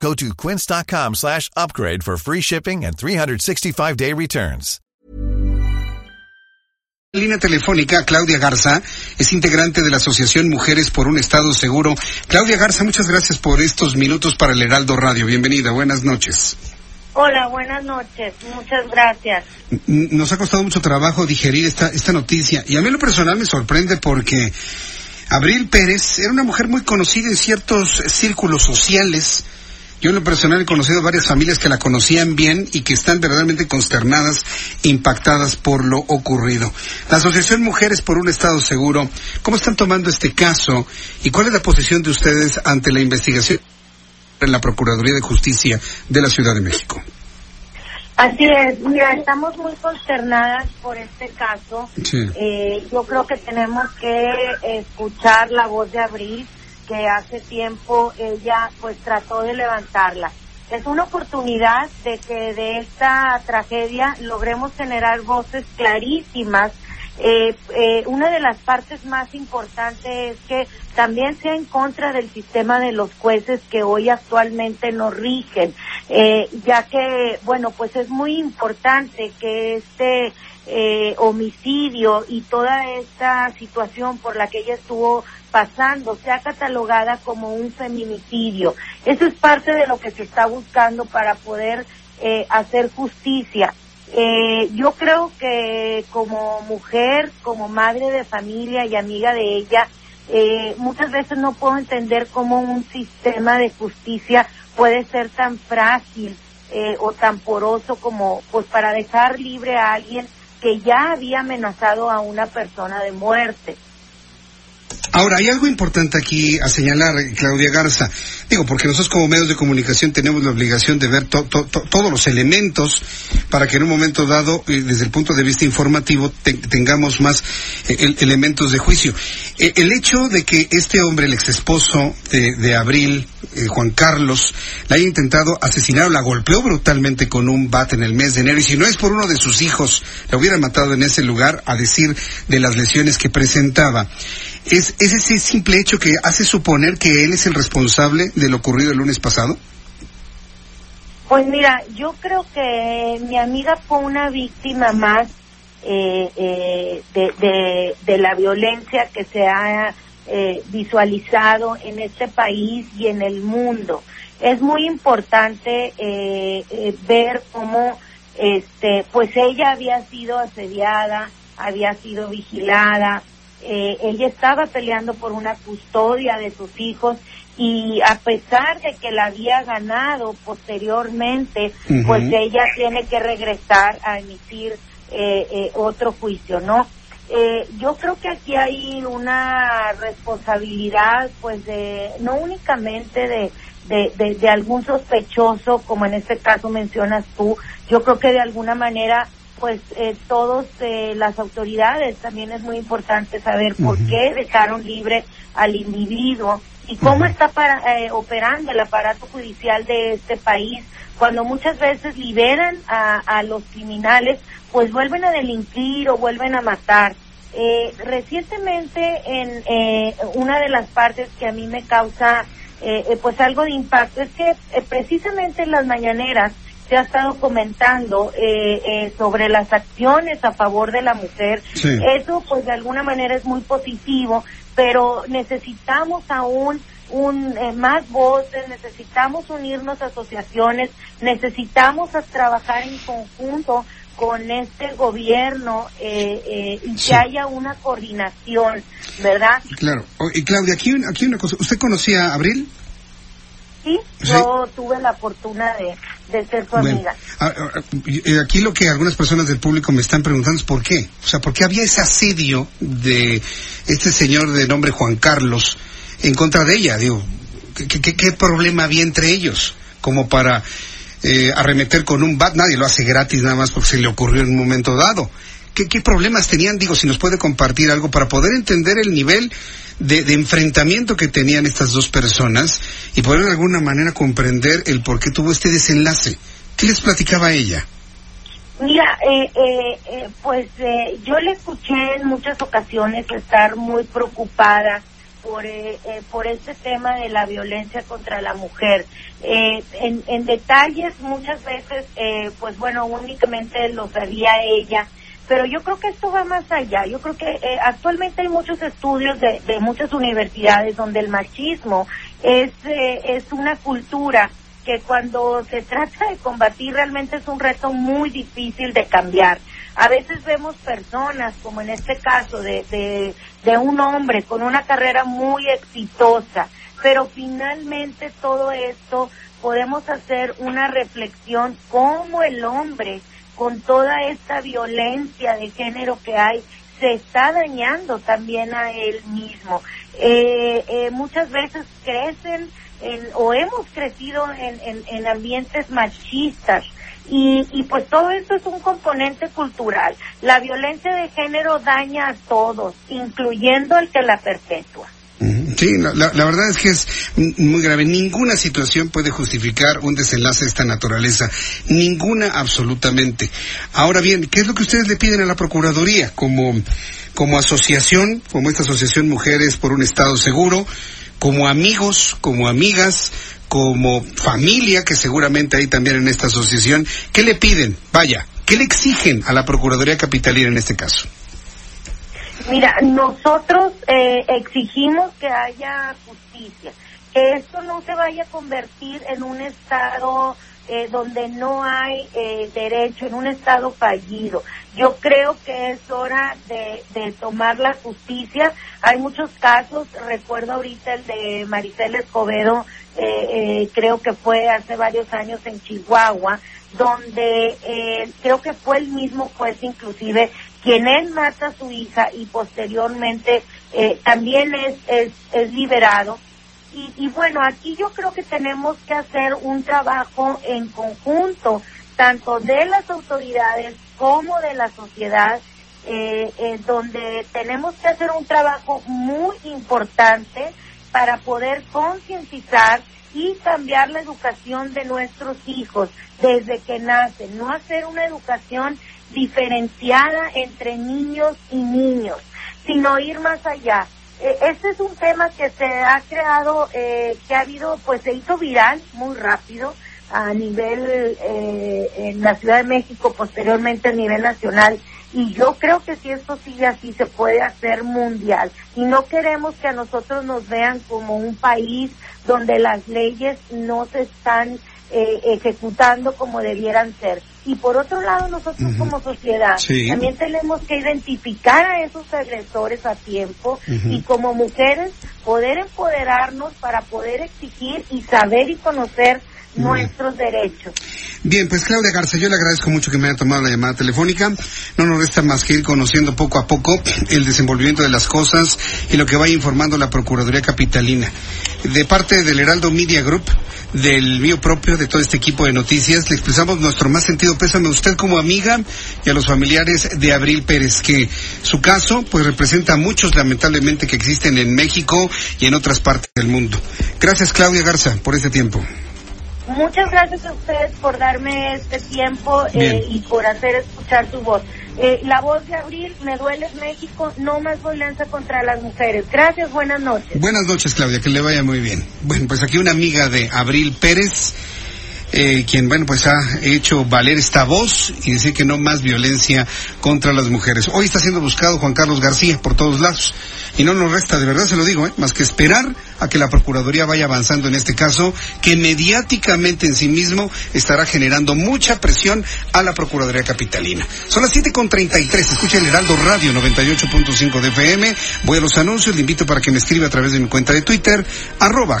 Go to quince.com slash upgrade for free shipping and 365-day returns. Línea telefónica, Claudia Garza, es integrante de la Asociación Mujeres por un Estado Seguro. Claudia Garza, muchas gracias por estos minutos para el Heraldo Radio. Bienvenida, buenas noches. Hola, buenas noches, muchas gracias. Nos ha costado mucho trabajo digerir esta, esta noticia y a mí en lo personal me sorprende porque Abril Pérez era una mujer muy conocida en ciertos círculos sociales. Yo en lo personal he conocido varias familias que la conocían bien y que están verdaderamente consternadas, impactadas por lo ocurrido. La Asociación Mujeres por un Estado Seguro, ¿cómo están tomando este caso y cuál es la posición de ustedes ante la investigación en la Procuraduría de Justicia de la Ciudad de México? Así es, mira, estamos muy consternadas por este caso. Sí. Eh, yo creo que tenemos que escuchar la voz de Abril, que hace tiempo ella pues trató de levantarla. Es una oportunidad de que de esta tragedia logremos generar voces clarísimas. Eh, eh, una de las partes más importantes es que también sea en contra del sistema de los jueces que hoy actualmente nos rigen, eh, ya que, bueno, pues es muy importante que este eh, homicidio y toda esta situación por la que ella estuvo pasando sea catalogada como un feminicidio. Eso es parte de lo que se está buscando para poder eh, hacer justicia. Eh, yo creo que como mujer, como madre de familia y amiga de ella, eh, muchas veces no puedo entender cómo un sistema de justicia puede ser tan frágil eh, o tan poroso como pues para dejar libre a alguien que ya había amenazado a una persona de muerte. Ahora, hay algo importante aquí a señalar, Claudia Garza. Porque nosotros como medios de comunicación tenemos la obligación de ver to- to- to- todos los elementos para que en un momento dado, eh, desde el punto de vista informativo, te- tengamos más eh, el- elementos de juicio. Eh, el hecho de que este hombre, el ex esposo de, de Abril, Juan Carlos, la haya intentado asesinar o la golpeó brutalmente con un bat en el mes de enero, y si no es por uno de sus hijos, la hubiera matado en ese lugar, a decir de las lesiones que presentaba. ¿Es, ¿Es ese simple hecho que hace suponer que él es el responsable de lo ocurrido el lunes pasado? Pues mira, yo creo que mi amiga fue una víctima más eh, eh, de, la violencia que se ha eh, visualizado en este país y en el mundo. Es muy importante eh, eh, ver cómo, este, pues ella había sido asediada, había sido vigilada, ella estaba peleando por una custodia de sus hijos y a pesar de que la había ganado posteriormente, pues ella tiene que regresar a emitir eh, eh, otro juicio, ¿no? Eh, yo creo que aquí hay una responsabilidad, pues, de no únicamente de, de, de, de algún sospechoso, como en este caso mencionas tú, yo creo que de alguna manera pues eh, todos eh, las autoridades también es muy importante saber por Ujú. qué dejaron libre al individuo y cómo está para, eh, operando el aparato judicial de este país cuando muchas veces liberan a, a los criminales pues vuelven a delinquir o vuelven a matar eh, recientemente en eh, una de las partes que a mí me causa eh, eh, pues algo de impacto es que eh, precisamente en las mañaneras se ha estado comentando eh, eh, sobre las acciones a favor de la mujer. Sí. Eso pues de alguna manera es muy positivo, pero necesitamos aún un eh, más voces, necesitamos unirnos a asociaciones, necesitamos a trabajar en conjunto con este gobierno eh, eh, y Sí. que haya una coordinación, ¿verdad? Claro. O- y Claudia, aquí, aquí una cosa. ¿Usted conocía a Abril? Sí, Sí. yo tuve la fortuna de, de ser su Bueno, amiga. y- aquí lo que algunas personas del público me están preguntando es por qué. O sea, ¿por qué había ese asedio de este señor de nombre Juan Carlos en contra de ella? Digo, ¿qué, qué- qué problema había entre ellos? Como para eh, arremeter con un bat, nadie lo hace gratis nada más porque se le ocurrió en un momento dado. ¿Qué, problemas tenían? Digo, si nos puede compartir algo para poder entender el nivel de, de, enfrentamiento que tenían estas dos personas y poder de alguna manera comprender el por qué tuvo este desenlace. ¿Qué les platicaba ella? Mira, eh, eh, eh, pues eh, yo le escuché en muchas ocasiones estar muy preocupada por, eh, eh, por este tema de la violencia contra la mujer. En, en detalles muchas veces, pues bueno, únicamente lo sabía ella, pero yo creo que esto va más allá. Yo creo que eh, actualmente hay muchos estudios de, de, muchas universidades donde el machismo es, eh, es una cultura que cuando se trata de combatir realmente es un reto muy difícil de cambiar. A veces vemos personas, como en este caso de, de, de un hombre con una carrera muy exitosa, pero finalmente todo esto podemos hacer una reflexión cómo el hombre con toda esta violencia de género que hay se está dañando también a él mismo. Eh, eh, muchas veces crecen en, o hemos crecido en, en, en ambientes machistas y, y, pues todo esto es un componente cultural. La violencia de género daña a todos, incluyendo el que la perpetúa. Sí, la, la, verdad es que es muy grave. Ninguna situación puede justificar un desenlace de esta naturaleza. Ninguna, absolutamente. Ahora bien, ¿qué es lo que ustedes le piden a la Procuraduría como, como asociación, como esta Asociación Mujeres por un Estado Seguro, como amigos, como amigas, como familia, que seguramente hay también en esta asociación? ¿Qué le piden? Vaya, ¿qué le exigen a la Procuraduría Capitalina en este caso? Mira, nosotros eh, exigimos que haya justicia, que esto no se vaya a convertir en un estado eh, donde no hay eh, derecho, en un estado fallido. Yo creo que es hora de, de tomar la justicia. Hay muchos casos, recuerdo ahorita el de Maricel Escobedo, creo que fue hace varios años en Chihuahua, donde creo que fue el mismo juez inclusive quien él mata a su hija y posteriormente eh, también es, es, liberado. Y, y, bueno, aquí yo creo que tenemos que hacer un trabajo en conjunto, tanto de las autoridades como de la sociedad, eh, eh, donde tenemos que hacer un trabajo muy importante para poder concientizar y cambiar la educación de nuestros hijos desde que nacen, no hacer una educación diferenciada entre niños y niños, sino ir más allá. Eh, este es un tema que se ha creado, eh, que ha habido, pues se hizo viral muy rápido a nivel eh, en la Ciudad de México, posteriormente a nivel nacional. Y yo creo que si esto sigue así, se puede hacer mundial. Y no queremos que a nosotros nos vean como un país donde las leyes no se están eh, ejecutando como debieran ser. Y por otro lado, nosotros uh -huh. como sociedad sí. también tenemos que identificar a esos agresores a tiempo uh -huh. y como mujeres poder empoderarnos para poder exigir y saber y conocer. Nuestros derechos. Bien, pues Claudia Garza, yo le agradezco mucho que me haya tomado la llamada telefónica. No nos resta más que ir conociendo poco a poco el desenvolvimiento de las cosas y lo que vaya informando la Procuraduría Capitalina. De parte del Heraldo Media Group, del mío propio, de todo este equipo de noticias, le expresamos nuestro más sentido pésame a usted como amiga y a los familiares de Abril Pérez, que su caso pues representa a muchos lamentablemente que existen en México y en otras partes del mundo. Gracias Claudia Garza por este tiempo. Muchas gracias a ustedes por darme este tiempo eh, y por hacer escuchar su voz. Eh, la voz de Abril, me duele México, no más violencia contra las mujeres. Gracias, buenas noches. Buenas noches, Claudia, que le vaya muy bien. Bueno, pues aquí una amiga de Abril Pérez, eh, quien, bueno, pues ha hecho valer esta voz y decir que no más violencia contra las mujeres. Hoy está siendo buscado Juan Carlos García por todos lados. Y no nos resta, de verdad se lo digo, ¿eh? más que esperar a que la Procuraduría vaya avanzando en este caso, que mediáticamente en sí mismo estará generando mucha presión a la Procuraduría Capitalina. Son las 7.33, escucha el Heraldo Radio 98.5 de FM. Voy a los anuncios, le invito para que me escriba a través de mi cuenta de Twitter, arroba